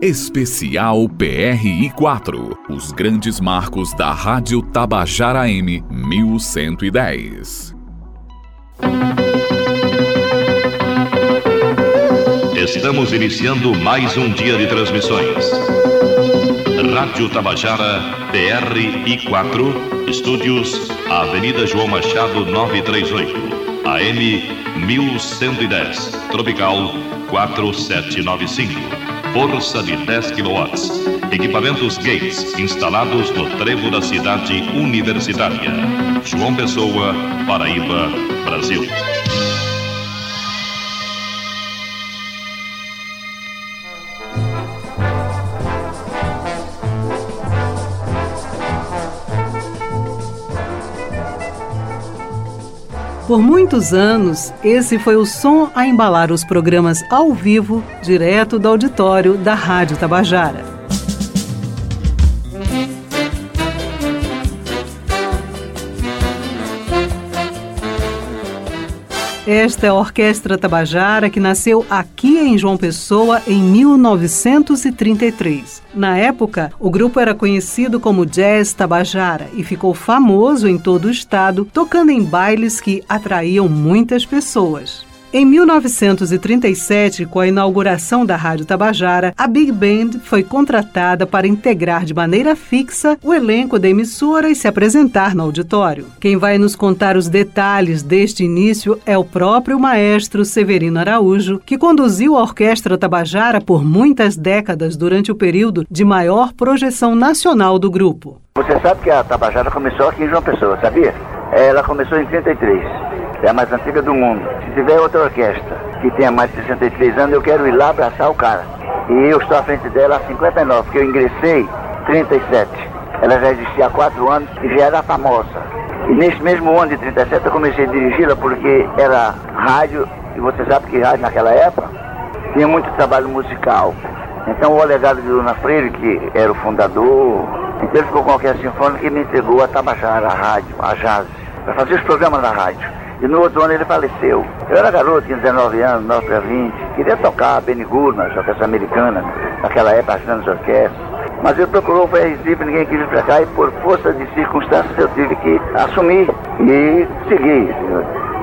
Especial PRI 4. Os grandes marcos da Rádio Tabajara M 1110. Estamos iniciando mais um dia de transmissões. Rádio Tabajara PRI 4, estúdios Avenida João Machado 938, AM 1110, Tropical 4795 força de 10 kW. Equipamentos Gates instalados no trevo da cidade universitária. João Pessoa, Paraíba, Brasil. Por muitos anos, esse foi o som a embalar os programas ao vivo, direto do auditório da Rádio Tabajara. Esta é a Orquestra Tabajara que nasceu aqui em João Pessoa em 1933. Na época, o grupo era conhecido como Jazz Tabajara e ficou famoso em todo o estado, tocando em bailes que atraíam muitas pessoas. Em 1937, com a inauguração da Rádio Tabajara, a Big Band foi contratada para integrar de maneira fixa o elenco da emissora e se apresentar no auditório. Quem vai nos contar os detalhes deste início é o próprio maestro Severino Araújo, que conduziu a Orquestra Tabajara por muitas décadas durante o período de maior projeção nacional do grupo. Você sabe que a Tabajara começou aqui em João Pessoa, sabia? Ela começou em 33 é a mais antiga do mundo. Se tiver outra orquestra que tenha mais de 63 anos, eu quero ir lá abraçar o cara. E eu estou à frente dela há 59, porque eu ingressei 37. Ela já existia há 4 anos e já era famosa. E nesse mesmo ano de 37 eu comecei a dirigi-la porque era rádio, e você sabe que rádio naquela época tinha muito trabalho musical. Então o alegado de Luna Freire, que era o fundador, então ele ficou com a orquestra sinfônica e me entregou a Tabajara, a rádio, a jazz, para fazer os programas na rádio. E no outro ano ele faleceu. Eu era garoto, tinha 19 anos, 9 para 20. Queria tocar Benny Goodman, orquestra americana, naquela época, as grandes orquestras. Mas ele procurou o Recife, ninguém quis ir para cá e por força de circunstâncias eu tive que assumir e seguir.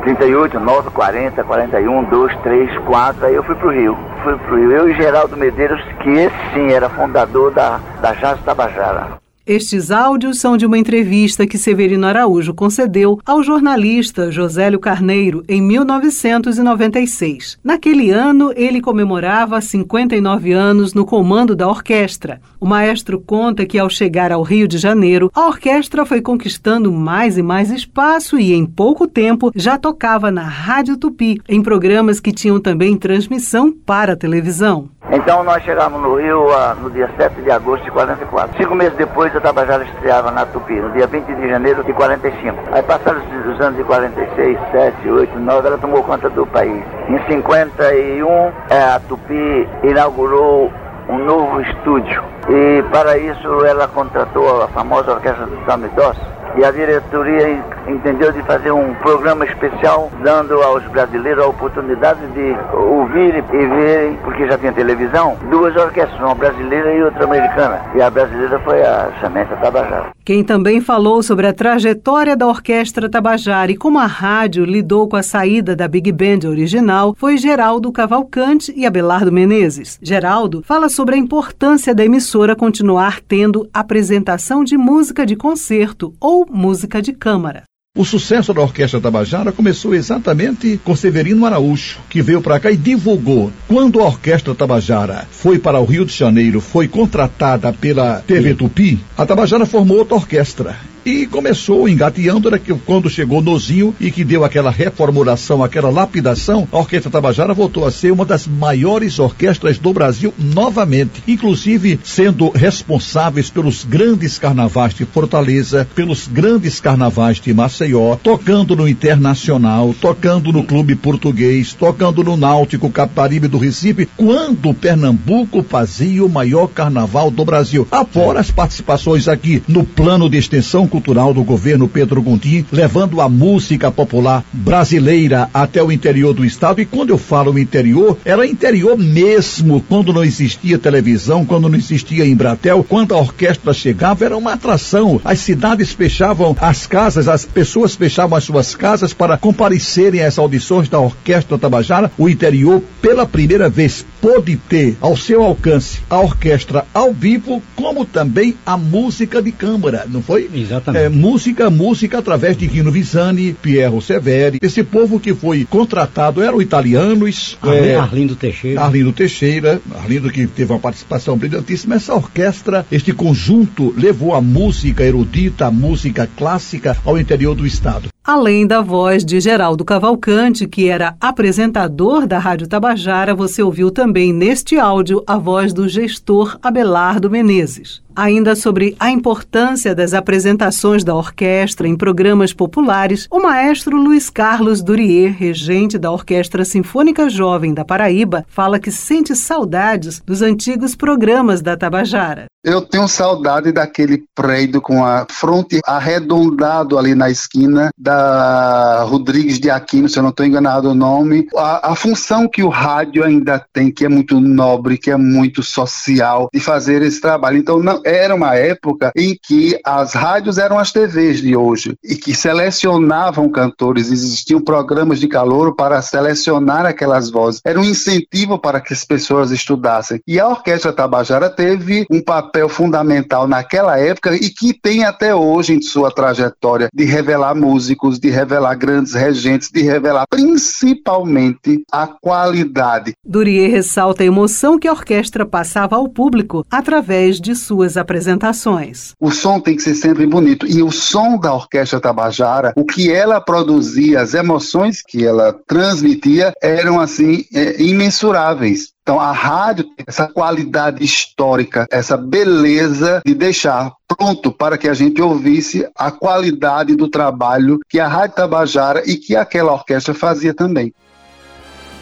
38, 9, 40, 41, 2, 3, 4, aí eu fui pro Rio. Fui pro Rio. Eu e Geraldo Medeiros, que esse sim era fundador da, da Jazz Tabajara. Estes áudios são de uma entrevista que Severino Araújo concedeu ao jornalista Josélio Carneiro em 1996. Naquele ano, ele comemorava 59 anos no comando da orquestra. O maestro conta que, ao chegar ao Rio de Janeiro, a orquestra foi conquistando mais e mais espaço e, em pouco tempo, já tocava na Rádio Tupi, em programas que tinham também transmissão para a televisão. Então nós chegamos no Rio uh, no dia 7 de agosto de 44. Cinco meses depois a Tabajara estreava na Tupi, no dia 20 de janeiro de 45. Aí passaram os anos de 46, 7, 8, 9, ela tomou conta do país. Em 51, é, a Tupi inaugurou um novo estúdio. E para isso ela contratou a famosa orquestra do Sami Dossi e a diretoria entendeu de fazer um programa especial dando aos brasileiros a oportunidade de ouvir e verem, porque já tinha televisão, duas orquestras, uma brasileira e outra americana. E a brasileira foi a Samantha Tabajara. Quem também falou sobre a trajetória da Orquestra Tabajara e como a rádio lidou com a saída da Big Band original foi Geraldo Cavalcante e Abelardo Menezes. Geraldo fala sobre a importância da emissora continuar tendo apresentação de música de concerto ou música de câmara. O sucesso da Orquestra Tabajara começou exatamente com Severino Araújo, que veio para cá e divulgou. Quando a Orquestra Tabajara foi para o Rio de Janeiro, foi contratada pela TV Tupi, a Tabajara formou outra orquestra e começou engateando era que quando chegou Nozinho e que deu aquela reformulação, aquela lapidação, a Orquestra Tabajara voltou a ser uma das maiores orquestras do Brasil novamente, inclusive sendo responsáveis pelos grandes carnavais de Fortaleza, pelos grandes carnavais de Maceió, tocando no Internacional, tocando no Clube Português, tocando no Náutico Caparibe do Recife, quando Pernambuco fazia o maior carnaval do Brasil. Afora as participações aqui no plano de extensão cultural do governo Pedro Gondim, levando a música popular brasileira até o interior do estado. E quando eu falo interior, era interior mesmo, quando não existia televisão, quando não existia Embratel, quando a orquestra chegava, era uma atração. As cidades fechavam as casas, as pessoas fechavam as suas casas para comparecerem às audições da Orquestra Tabajara. O interior, pela primeira vez, pôde ter ao seu alcance a orquestra ao vivo, como também a música de câmara, não foi? Exatamente. É, música, música através de Rino Visani, Piero Severi. Esse povo que foi contratado eram italianos. Arlindo, é, Arlindo Teixeira. Arlindo Teixeira, Arlindo que teve uma participação brilhantíssima. Essa orquestra, este conjunto, levou a música erudita, a música clássica ao interior do estado. Além da voz de Geraldo Cavalcante, que era apresentador da Rádio Tabajara, você ouviu também neste áudio a voz do gestor Abelardo Menezes. Ainda sobre a importância das apresentações da orquestra em programas populares, o maestro Luiz Carlos Durier, regente da Orquestra Sinfônica Jovem da Paraíba, fala que sente saudades dos antigos programas da Tabajara. Eu tenho saudade daquele prédio com a fronte arredondado ali na esquina da Rodrigues de Aquino, se eu não estou enganado o nome. A, a, função que o rádio ainda tem, que é muito nobre, que é muito social, de fazer esse trabalho. Então, não, era uma época em que as rádios eram as TVs de hoje e que selecionavam cantores, existiam programas de calor para selecionar aquelas vozes. Era um incentivo para que as pessoas estudassem. E a Orquestra Tabajara teve um papel fundamental naquela época e que tem até hoje em sua trajetória de revelar músicos, de revelar grandes regentes, de revelar principalmente a qualidade. Durier ressalta a emoção que a orquestra passava ao público através de suas apresentações. O som tem que ser sempre bonito e o som da Orquestra Tabajara, o que ela produzia, as emoções que ela transmitia eram assim é, imensuráveis. Então a rádio tem essa qualidade histórica, essa beleza de deixar pronto para que a gente ouvisse a qualidade do trabalho que a Rádio Tabajara e que aquela orquestra fazia também.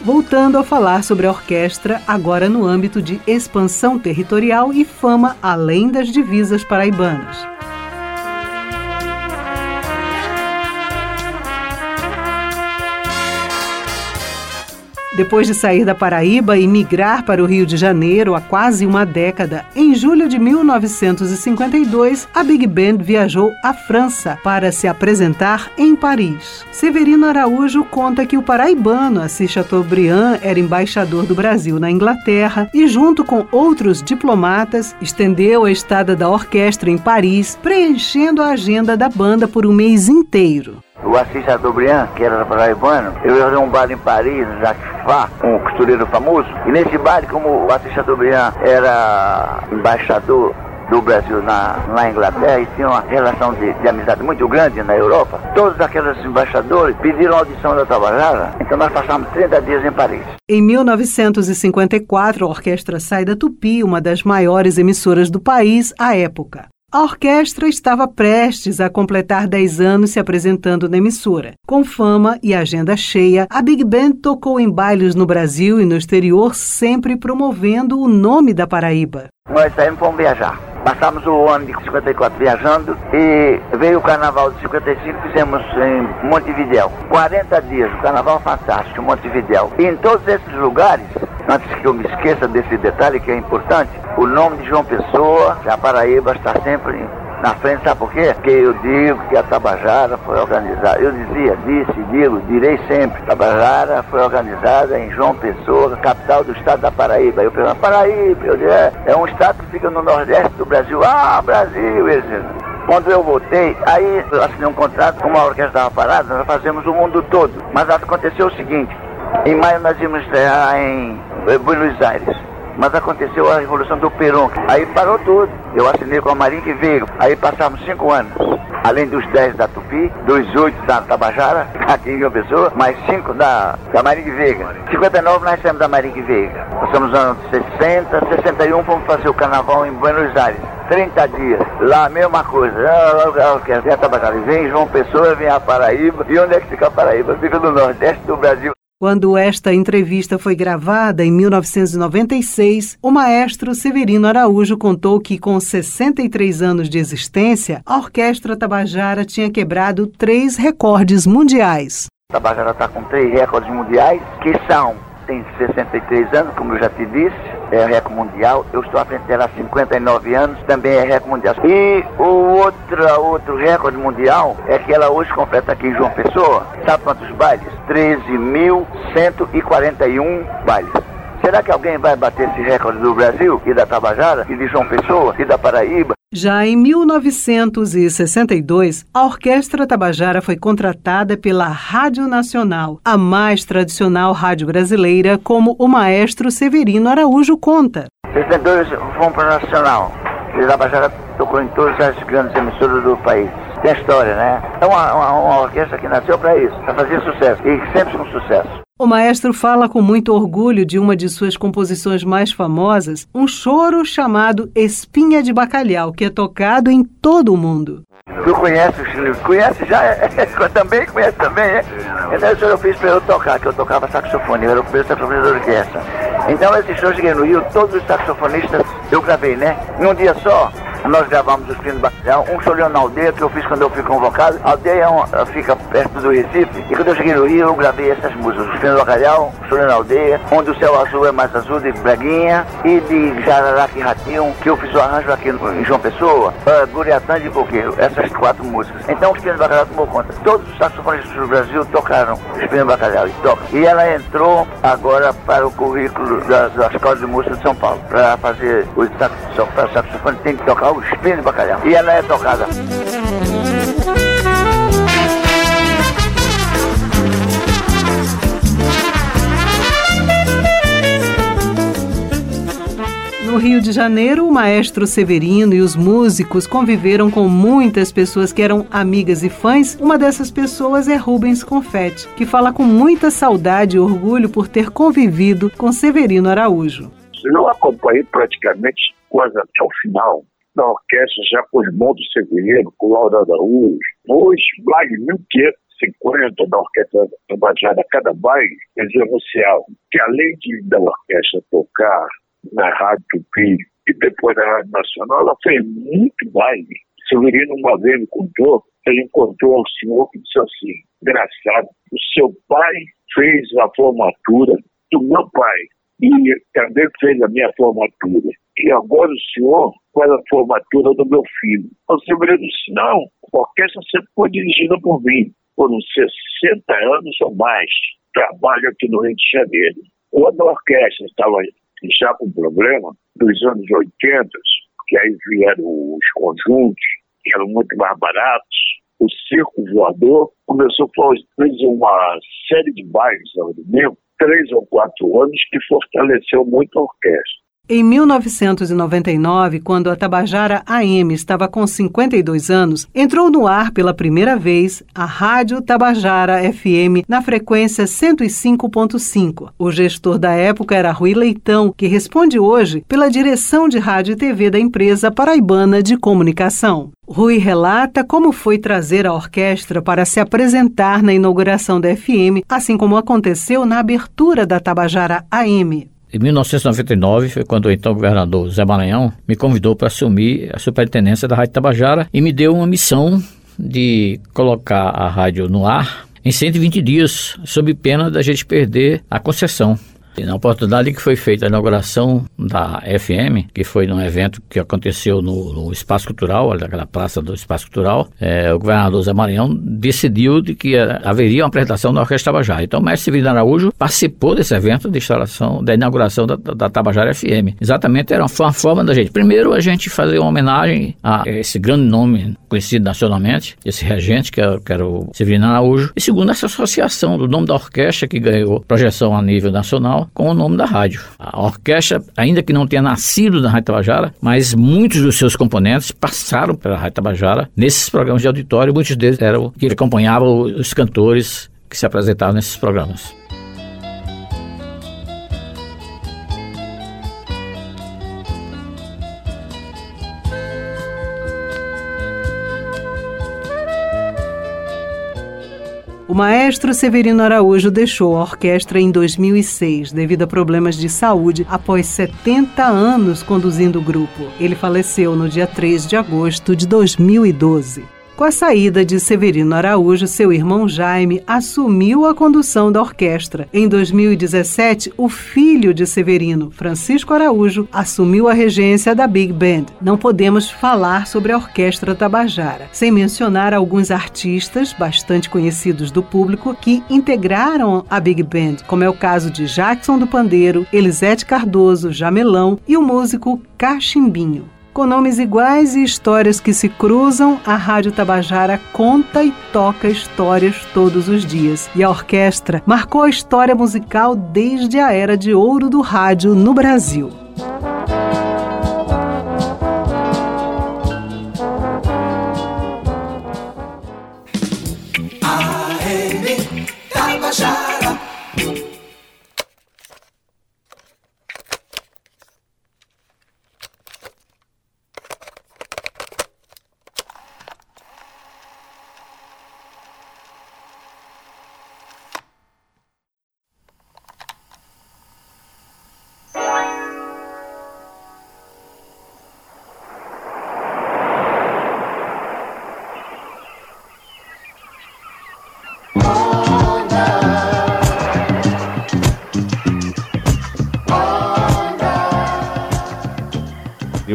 Voltando a falar sobre a orquestra, agora no âmbito de expansão territorial e fama além das divisas paraibanas. Depois de sair da Paraíba e migrar para o Rio de Janeiro há quase uma década, em julho de 1952, a Big Band viajou à França para se apresentar em Paris. Severino Araújo conta que o paraibano Assis Chateaubriand era embaixador do Brasil na Inglaterra e, junto com outros diplomatas, estendeu a estada da orquestra em Paris, preenchendo a agenda da banda por um mês inteiro o Assis Chateaubriand, que era paraibano, eu ia fazer um bar em Paris, Jacques Fá, um costureiro famoso, e nesse bar, como o Assis Chateaubriand era embaixador do Brasil na, na Inglaterra e tinha uma relação de, de, amizade muito grande na Europa, todos aqueles embaixadores pediram audição da Tabajara, então nós passamos 30 dias em Paris. Em 1954, a orquestra sai da Tupi, uma das maiores emissoras do país à época. A orquestra estava prestes a completar 10 anos se apresentando na emissora. Com fama e agenda cheia, a Big Band tocou em bailes no Brasil e no exterior, sempre promovendo o nome da Paraíba. Nós saímos para viajar. Passamos o ano de 54 viajando e veio o carnaval de 55, fizemos em Montevidéu. 40 dias, o carnaval fantástico, Montevidéu. E em todos esses lugares, antes que eu me esqueça desse detalhe que é importante, o nome de João Pessoa, a Paraíba está sempre na frente, sabe por quê? Porque eu digo que a Tabajara foi organizada, eu dizia, disse, digo, direi sempre, Tabajara foi organizada em João Pessoa, capital do estado da Paraíba. Eu pergunto, Paraíba, eu digo, é, é um estado que fica no nordeste do Brasil. Ah, Brasil, eles quando eu voltei, aí eu assinei um contrato, como a orquestra estava parada, nós fazemos o mundo todo. Mas aconteceu o seguinte, em maio nós íamos estrear em Buenos Aires. Mas aconteceu a Revolução do Peron. Aí parou tudo. Eu assinei com a Marinha que veio. Aí passamos cinco anos. Além dos dez da Tupi, dos oito da Tabajara, aqui em João Pessoa, mais cinco da, da Marinha Veiga. 59 nós temos da Marinha Veiga. Passamos nos anos 60, 61 fomos fazer o carnaval em Buenos Aires. 30 dias. Lá a mesma coisa. Vem a Tabajara, vem João Pessoa, vem a Paraíba. E onde é que fica a Paraíba? Fica no Nordeste do Brasil. Quando esta entrevista foi gravada em 1996, o maestro Severino Araújo contou que, com 63 anos de existência, a Orquestra Tabajara tinha quebrado três recordes mundiais. Tabajara está com três recordes mundiais, que são, tem 63 anos, como eu já te disse, é recorde mundial. Eu estou à frente dela há 59 anos, também é recorde mundial. E o outro, outro recorde mundial é que ela hoje completa aqui em João Pessoa, sabe quantos bailes? 13.141 bailes. Será que alguém vai bater esse recorde do Brasil e da Tabajara e de João Pessoa e da Paraíba? Já em 1962, a Orquestra Tabajara foi contratada pela Rádio Nacional, a mais tradicional rádio brasileira, como o maestro Severino Araújo conta. 62 fomos para o Nacional. E a Tabajara tocou em todas as grandes emissoras do país. Tem história, né? É uma, uma, uma orquestra que nasceu para isso, para fazer sucesso, e sempre com sucesso. O maestro fala com muito orgulho de uma de suas composições mais famosas, um choro chamado Espinha de Bacalhau, que é tocado em todo o mundo. Tu conhece o Chile? Conhece já? também conhece também, é? Então eu fiz para eu tocar, que eu tocava saxofone, eu era o primeiro saxofonista da orquestra. Então esse show cheguei no Rio, todos os saxofonistas eu gravei, né? Num dia só, nós gravamos os Pinos Bacalhau, um chorão na aldeia que eu fiz quando eu fui convocado. A aldeia é uma, fica perto do Recife. E quando eu cheguei no Rio, eu gravei essas músicas. Os Pinos Bacalhau, Chorão na aldeia, onde o céu azul é mais azul, de Braguinha, e de Jararaca e Ratinho, que eu fiz o arranjo aqui em João Pessoa, uh, Guriatã de Coqueiro, essas quatro músicas. Então os Pinos Bacalhau tomou conta. Todos os saxofonistas do Brasil tocaram os Pinos Bacalhau e tocam. E ela entrou agora para o currículo da, da Escola de Música de São Paulo, para fazer o saxofone, tem que tocar os Pinos Bacalhau. E ela é tocada. No Rio de Janeiro, o maestro Severino e os músicos conviveram com muitas pessoas que eram amigas e fãs. Uma dessas pessoas é Rubens Confetti, que fala com muita saudade e orgulho por ter convivido com Severino Araújo. Eu acompanhei praticamente quase até o final da orquestra já com os irmãos do Severino, com Laura Araújo, depois mais de 1550 da orquestra Tabajara, cada baile, eles anunciavam que além de da orquestra tocar na Rádio Tupi e depois na Rádio Nacional, ela fez muito baile. Severino uma vez me contou, ele encontrou um senhor que disse assim, engraçado, o seu pai fez a formatura do meu pai e também fez a minha formatura. E agora o senhor faz a formatura do meu filho. O Severino disse, não, a orquestra sempre foi dirigida por mim. Foram 60 anos ou mais. Trabalho aqui no Rio de Janeiro. Quando a orquestra estava já com problema, dos anos 80, que aí vieram os conjuntos, que eram muito mais baratos, o circo voador começou a fazer uma série de bailes ao domingo, três ou quatro anos, que fortaleceu muito a orquestra. Em 1999, quando a Tabajara AM estava com 52 anos, entrou no ar pela primeira vez a Rádio Tabajara FM na frequência 105.5. O gestor da época era Rui Leitão, que responde hoje pela direção de rádio e TV da empresa paraibana de comunicação. Rui relata como foi trazer a orquestra para se apresentar na inauguração da FM, assim como aconteceu na abertura da Tabajara AM. Em 1999 foi quando o então governador Zé Maranhão me convidou para assumir a superintendência da Rádio Tabajara e me deu uma missão de colocar a rádio no ar em 120 dias, sob pena da gente perder a concessão. E na oportunidade que foi feita a inauguração da FM, que foi num evento que aconteceu no, no Espaço Cultural, naquela praça do Espaço Cultural, é, o governador Zé Maranhão decidiu de que haveria uma apresentação da Orquestra Tabajara. Então o mestre Severino Araújo participou desse evento de instalação, da inauguração da, da, da Tabajara FM. Exatamente, era uma, uma forma da gente, primeiro, a gente fazer uma homenagem a esse grande nome conhecido nacionalmente, esse regente, que era, que era o Severino Araújo, e segundo, essa associação do nome da orquestra que ganhou projeção a nível com o nome da rádio. A orquestra, ainda que não tenha nascido na Rádio Tabajara, mas muitos dos seus componentes passaram pela Rádio Tabajara nesses programas de auditório, muitos deles eram que acompanhavam os cantores que se apresentavam nesses programas. O maestro Severino Araújo deixou a orquestra em 2006 devido a problemas de saúde após 70 anos conduzindo o grupo. Ele faleceu no dia 3 de agosto de 2012. Com a saída de Severino Araújo, seu irmão Jaime assumiu a condução da orquestra. Em 2017, o filho de Severino, Francisco Araújo, assumiu a regência da Big Band. Não podemos falar sobre a Orquestra Tabajara, sem mencionar alguns artistas bastante conhecidos do público que integraram a Big Band, como é o caso de Jackson do Pandeiro, Elisete Cardoso, Jamelão e o músico Cachimbinho. Com nomes iguais e histórias que se cruzam, a Rádio Tabajara conta e toca histórias todos os dias. E a orquestra marcou a história musical desde a era de ouro do rádio no Brasil.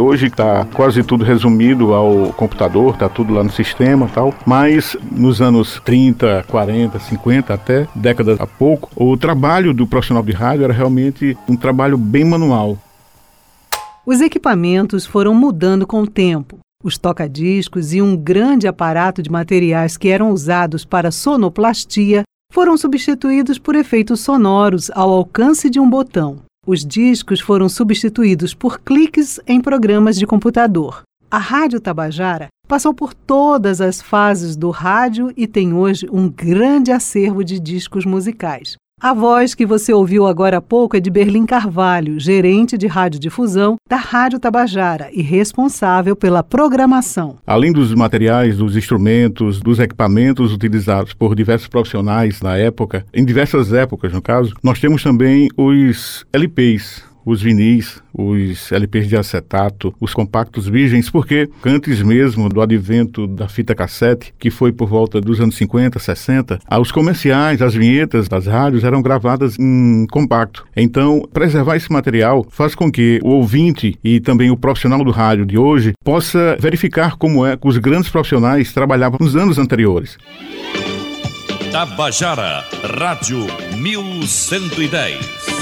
Hoje está quase tudo resumido ao computador, está tudo lá no sistema e tal. Mas nos anos 30, 40, 50, até décadas a pouco, o trabalho do profissional de rádio era realmente um trabalho bem manual. Os equipamentos foram mudando com o tempo. Os toca-discos e um grande aparato de materiais que eram usados para sonoplastia foram substituídos por efeitos sonoros ao alcance de um botão. Os discos foram substituídos por cliques em programas de computador. A Rádio Tabajara passou por todas as fases do rádio e tem hoje um grande acervo de discos musicais. A voz que você ouviu agora há pouco é de Berlim Carvalho, gerente de radiodifusão da Rádio Tabajara e responsável pela programação. Além dos materiais, dos instrumentos, dos equipamentos utilizados por diversos profissionais na época, em diversas épocas no caso, nós temos também os LPs, os vinis, os LPs de acetato, os compactos virgens, porque antes mesmo do advento da fita cassete, que foi por volta dos anos 50, 60, os comerciais, as vinhetas das rádios eram gravadas em compacto. Então, preservar esse material faz com que o ouvinte e também o profissional do rádio de hoje possa verificar como é que os grandes profissionais trabalhavam nos anos anteriores. Tabajara Rádio 1110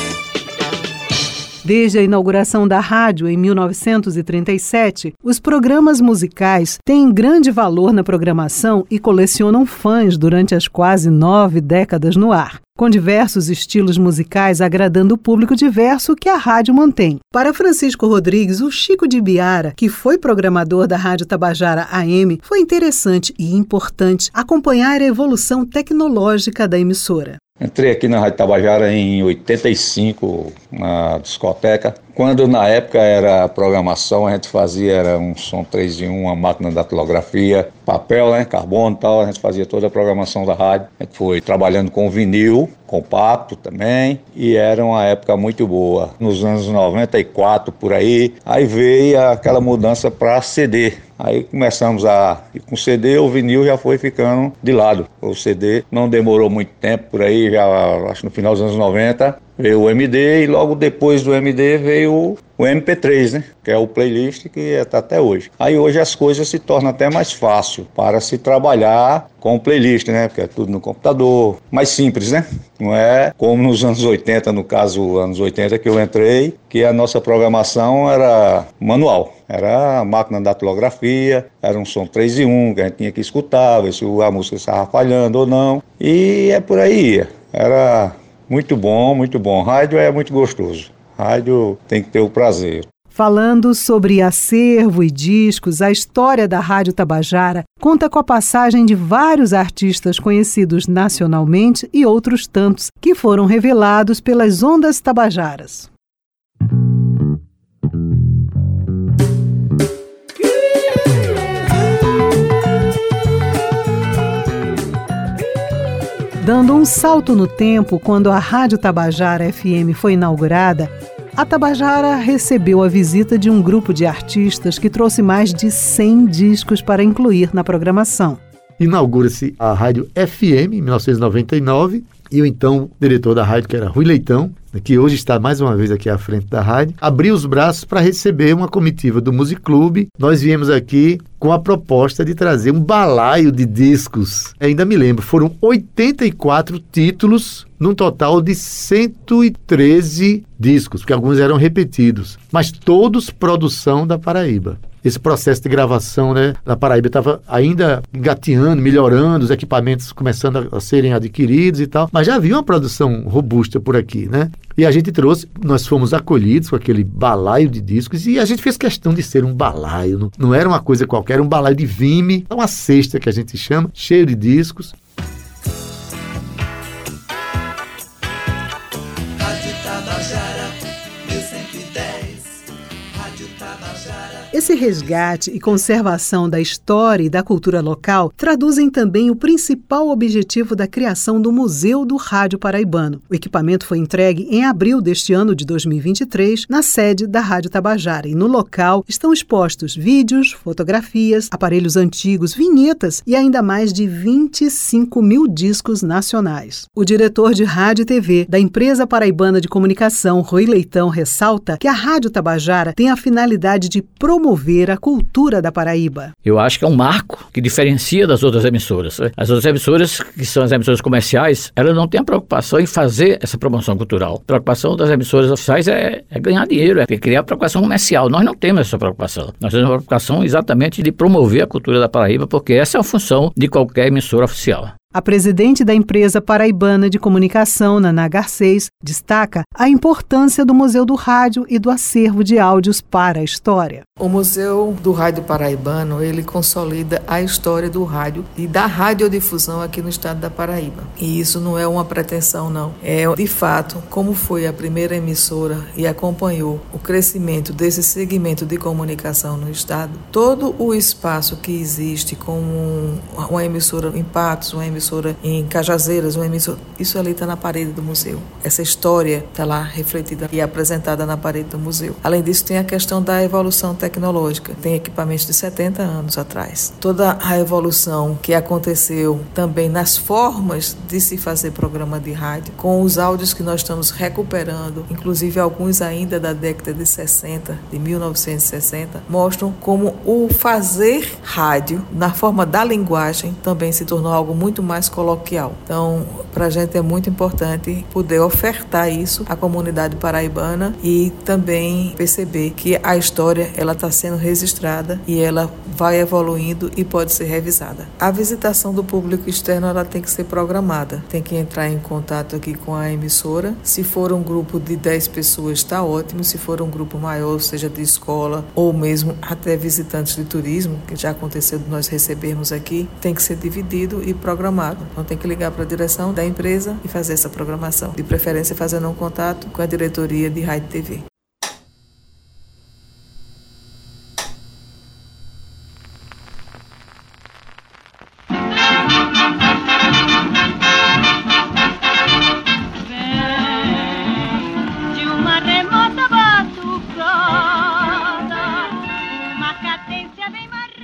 Desde a inauguração da rádio em 1937, os programas musicais têm grande valor na programação e colecionam fãs durante as quase nove décadas no ar com diversos estilos musicais agradando o público diverso que a rádio mantém. Para Francisco Rodrigues, o Chico de Biara, que foi programador da Rádio Tabajara AM, foi interessante e importante acompanhar a evolução tecnológica da emissora. Entrei aqui na Rádio Tabajara em 85, na discoteca. Quando na época era programação, a gente fazia era um som 3 em 1, uma máquina de datilografia, papel, né, carbono e tal, a gente fazia toda a programação da rádio. A gente foi trabalhando com vinil, compacto também, e era uma época muito boa. Nos anos 94 por aí, aí veio aquela mudança para CD. Aí começamos a. Com CD, o vinil já foi ficando de lado. O CD não demorou muito tempo por aí, já acho no final dos anos 90, veio o MD e logo depois do MD veio o MP3, né? Que é o playlist que está até hoje. Aí hoje as coisas se tornam até mais fácil para se trabalhar com o playlist, né? Porque é tudo no computador, mais simples, né? Não é como nos anos 80, no caso anos 80 que eu entrei, que a nossa programação era manual. Era a máquina da datilografia, era um som 3 e 1 que a gente tinha que escutar, ver se a música estava falhando ou não. E é por aí. Era muito bom, muito bom. Rádio é muito gostoso. Rádio tem que ter o prazer. Falando sobre acervo e discos, a história da Rádio Tabajara conta com a passagem de vários artistas conhecidos nacionalmente e outros tantos que foram revelados pelas ondas tabajaras. Dando um salto no tempo, quando a Rádio Tabajara FM foi inaugurada, a Tabajara recebeu a visita de um grupo de artistas que trouxe mais de 100 discos para incluir na programação. Inaugura-se a Rádio FM em 1999 e o então diretor da rádio, que era Rui Leitão, que hoje está mais uma vez aqui à frente da rádio, abriu os braços para receber uma comitiva do Music Club. Nós viemos aqui com a proposta de trazer um balaio de discos. Ainda me lembro, foram 84 títulos num total de 113 discos, porque alguns eram repetidos, mas todos produção da Paraíba esse processo de gravação, né, na Paraíba. Estava ainda engateando, melhorando, os equipamentos começando a, a, serem adquiridos e tal, mas já havia uma produção robusta por aqui, né? E a gente trouxe, nós fomos acolhidos com aquele balaio de discos e a gente fez questão de ser um balaio, não, não era uma coisa qualquer, era um balaio de vime, uma cesta que a gente chama, cheio de discos. Esse resgate e conservação da história e da cultura local traduzem também o principal objetivo da criação do Museu do Rádio Paraibano. O equipamento foi entregue em abril deste ano de 2023 na sede da Rádio Tabajara e no local estão expostos vídeos, fotografias, aparelhos antigos, vinhetas e ainda mais de 25 mil discos nacionais. O diretor de rádio e TV da empresa paraibana de comunicação, Rui Leitão, ressalta que a Rádio Tabajara tem a finalidade de promover promover a cultura da Paraíba. Eu acho que é um marco que diferencia das outras emissoras. As outras emissoras, que são as emissoras comerciais, elas não têm a preocupação em fazer essa promoção cultural. A preocupação das emissoras oficiais é, é ganhar dinheiro, é criar preocupação comercial. Nós não temos essa preocupação. Nós temos a preocupação exatamente de promover a cultura da Paraíba, porque essa é a função de qualquer emissora oficial. A presidente da empresa paraibana de comunicação, Naná Garcês, destaca a importância do Museu do Rádio e do acervo de áudios para a história. O Museu do Rádio Paraibano, ele consolida a história do rádio e da radiodifusão aqui no estado da Paraíba. E isso não é uma pretensão, não. É, de fato, como foi a primeira emissora e acompanhou o crescimento desse segmento de comunicação no estado, todo o espaço que existe como uma emissora em Patos, uma emissora emissora em Cajazeiras, uma emissora. Isso ali está na parede do museu. Essa história está lá refletida e apresentada na parede do museu. Além disso, tem a questão da evolução tecnológica. Tem equipamentos de 70 anos atrás. Toda a evolução que aconteceu também nas formas de se fazer programa de rádio, com os áudios que nós estamos recuperando, inclusive alguns ainda da década de 60, de 1960, mostram como o fazer rádio na forma da linguagem também se tornou algo muito mais coloquial. Então, para a gente é muito importante poder ofertar isso à comunidade paraibana e também perceber que a história ela está sendo registrada e ela vai evoluindo e pode ser revisada. A visitação do público externo ela tem que ser programada, tem que entrar em contato aqui com a emissora. Se for um grupo de 10 pessoas, está ótimo. Se for um grupo maior, seja de escola ou mesmo até visitantes de turismo, que já aconteceu de nós recebermos aqui, tem que ser dividido e programado. Então tem que ligar para a direção da empresa e fazer essa programação. De preferência fazendo um contato com a diretoria de rádio TV.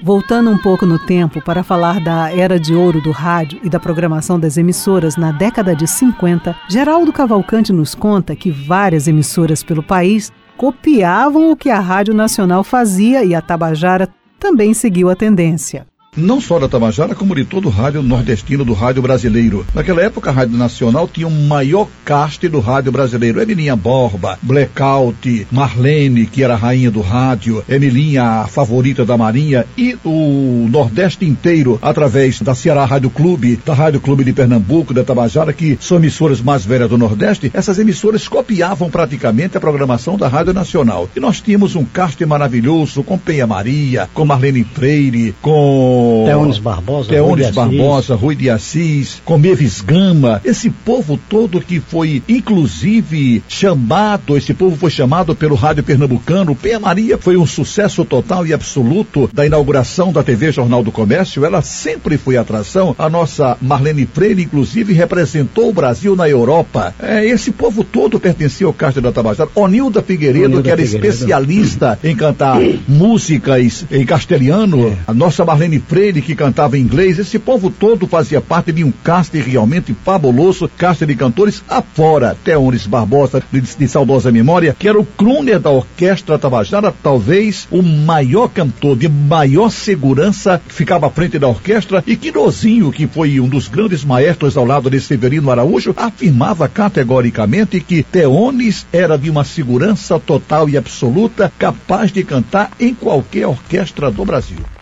Voltando um pouco no tempo para falar da era de ouro do rádio e da programação das emissoras na década de 50, Geraldo Cavalcante nos conta que várias emissoras pelo país copiavam o que a Rádio Nacional fazia e a Tabajara também seguiu a tendência não só da Tabajara, como de todo o rádio nordestino do rádio brasileiro. Naquela época, a Rádio Nacional tinha o maior caste do rádio brasileiro. Emilinha Borba, Blackout, Marlene, que era a rainha do rádio, Emilinha, a favorita da Marinha, e o Nordeste inteiro, através da Ceará Rádio Clube, da Rádio Clube de Pernambuco, da Tabajara, que são emissoras mais velhas do Nordeste, essas emissoras copiavam praticamente a programação da Rádio Nacional. E nós tínhamos um caste maravilhoso com Penha Maria, com Marlene Freire, com com Teones Barbosa, Teones Rui Barbosa, Rui de Assis, com Meves Gama, esse povo todo que foi inclusive chamado, esse povo foi chamado pelo rádio pernambucano. Penha Maria foi um sucesso total e absoluto da inauguração da TV Jornal do Comércio. Ela sempre foi atração. A nossa Marlene Freire, inclusive, representou o Brasil na Europa. É, esse povo todo pertencia ao Castro da Tabajara. Onilda Figueiredo, Onilda que era Figueiredo. especialista em cantar músicas em castelhano. É. A nossa Marlene Freire, que cantava em inglês. Esse povo todo fazia parte de um cast realmente fabuloso, cast de cantores afora. Teones Barbosa, de, de saudosa memória, que era o crooner da Orquestra Tabajara, talvez o maior cantor de maior segurança, que ficava à frente da orquestra, e Quirozinho, que foi um dos grandes maestros ao lado de Severino Araújo, afirmava categoricamente que Teones era de uma segurança total e absoluta, capaz de cantar em qualquer orquestra do Brasil.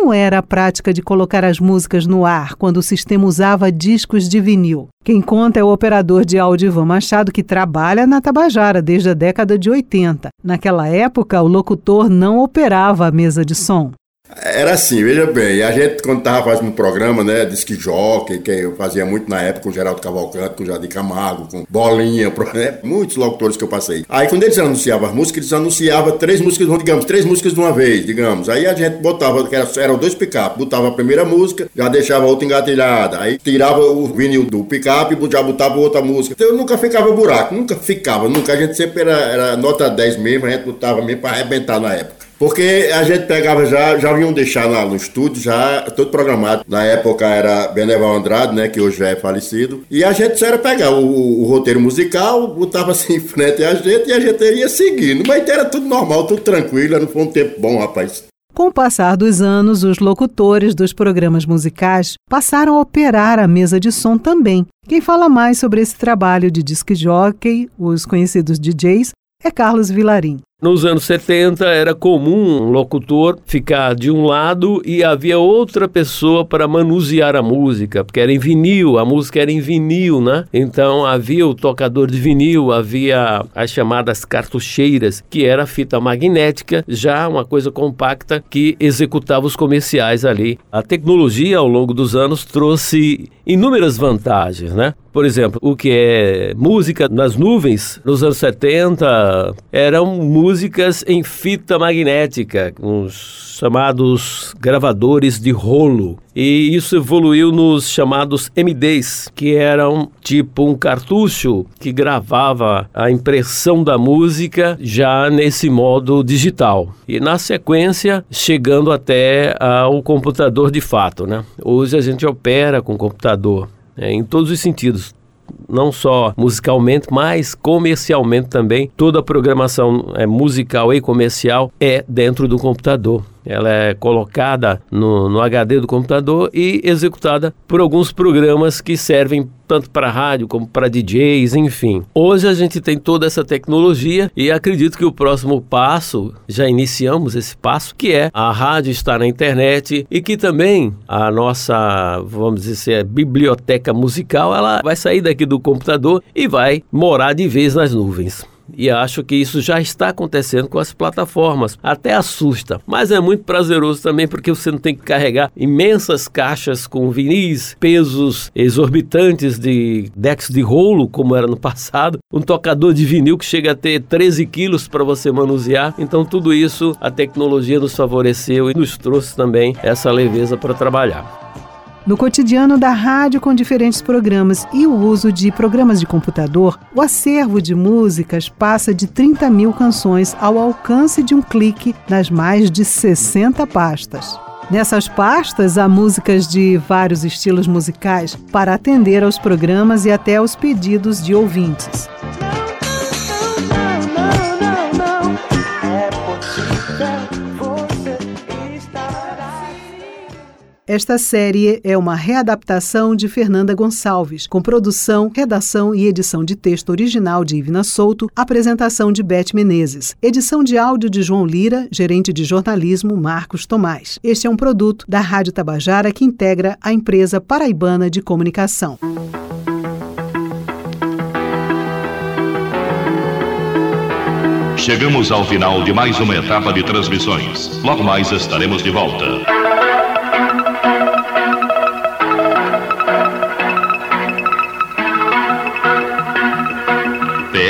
Como era a prática de colocar as músicas no ar quando o sistema usava discos de vinil? Quem conta é o operador de áudio Ivan Machado, que trabalha na Tabajara desde a década de 80. Naquela época, o locutor não operava a mesa de som. Era assim, veja bem, a gente quando estava fazendo um programa, né, disque jockey, que eu fazia muito na época com Geraldo Cavalcante, com Jardim Camargo, com Bolinha, né, muitos locutores que eu passei. Aí quando eles anunciavam as músicas, eles anunciavam três músicas, digamos, três músicas de uma vez, digamos. Aí a gente botava, que era, eram dois picape, botava a primeira música, já deixava a outra engatilhada, aí tirava o vinil do picape e já botava outra música. Então eu nunca ficava buraco, nunca ficava, nunca, a gente sempre era, era nota 10 mesmo, a gente botava mesmo para arrebentar na época. Porque a gente pegava já, já vinham deixar lá no estúdio, já todo programado. Na época era Beneval Andrade, né, que hoje já é falecido. E a gente só era pegar o, o, roteiro musical, botava assim em frente a gente e a gente ia seguindo. Mas era tudo normal, tudo tranquilo, não foi um tempo bom, rapaz. Com o passar dos anos, os locutores dos programas musicais passaram a operar a mesa de som também. Quem fala mais sobre esse trabalho de disc jockey, os conhecidos DJs, é Carlos Vilarim. Nos anos 70 era comum um locutor ficar de um lado e havia outra pessoa para manusear a música, porque era em vinil, a música era em vinil, né? Então havia o tocador de vinil, havia as chamadas cartucheiras, que era fita magnética, já uma coisa compacta que executava os comerciais ali. A tecnologia ao longo dos anos trouxe inúmeras vantagens, né? Por exemplo, o que é música nas nuvens, nos anos 70, eram músicas em fita magnética, os chamados gravadores de rolo. E isso evoluiu nos chamados MDs, que eram tipo um cartucho que gravava a impressão da música já nesse modo digital. E na sequência, chegando até ao computador de fato, né? Hoje a gente opera com computador é, em todos os sentidos não só musicalmente, mas comercialmente também. Toda a programação é, musical e comercial é dentro do computador. Ela é colocada no, no HD do computador e executada por alguns programas que servem tanto para rádio como para DJs, enfim. Hoje a gente tem toda essa tecnologia e acredito que o próximo passo, já iniciamos esse passo, que é a rádio estar na internet e que também a nossa, vamos dizer, biblioteca musical, ela vai sair daqui do computador e vai morar de vez nas nuvens. E acho que isso já está acontecendo com as plataformas. Até assusta, mas é muito prazeroso também porque você não tem que carregar imensas caixas com vinis, pesos exorbitantes de decks de rolo, como era no passado, um tocador de vinil que chega a ter 13 quilos para você manusear. Então, tudo isso a tecnologia nos favoreceu e nos trouxe também essa leveza para trabalhar. No cotidiano da rádio com diferentes programas e o uso de programas de computador, o acervo de músicas passa de 30 mil canções ao alcance de um clique nas mais de 60 pastas. Nessas pastas há músicas de vários estilos musicais para atender aos programas e até aos pedidos de ouvintes. Esta série é uma readaptação de Fernanda Gonçalves, com produção, redação e edição de texto original de Ivna Souto, apresentação de Beth Menezes, edição de áudio de João Lira, gerente de jornalismo Marcos Tomás. Este é um produto da Rádio Tabajara que integra a empresa paraibana de comunicação. Chegamos ao final de mais uma etapa de transmissões. Logo mais estaremos de volta.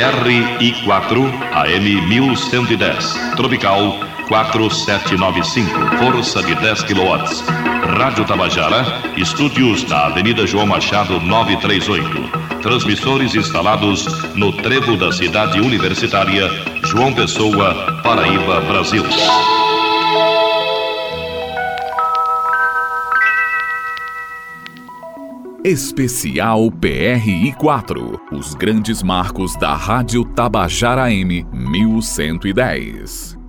PRI4 AM 1110, Tropical 4795, força de 10 kW. Rádio Tabajara, estúdios na Avenida João Machado 938. Transmissores instalados no trevo da cidade universitária, João Pessoa, Paraíba, Brasil. Especial PRI 4 Os grandes marcos da Rádio Tabajara M 1110.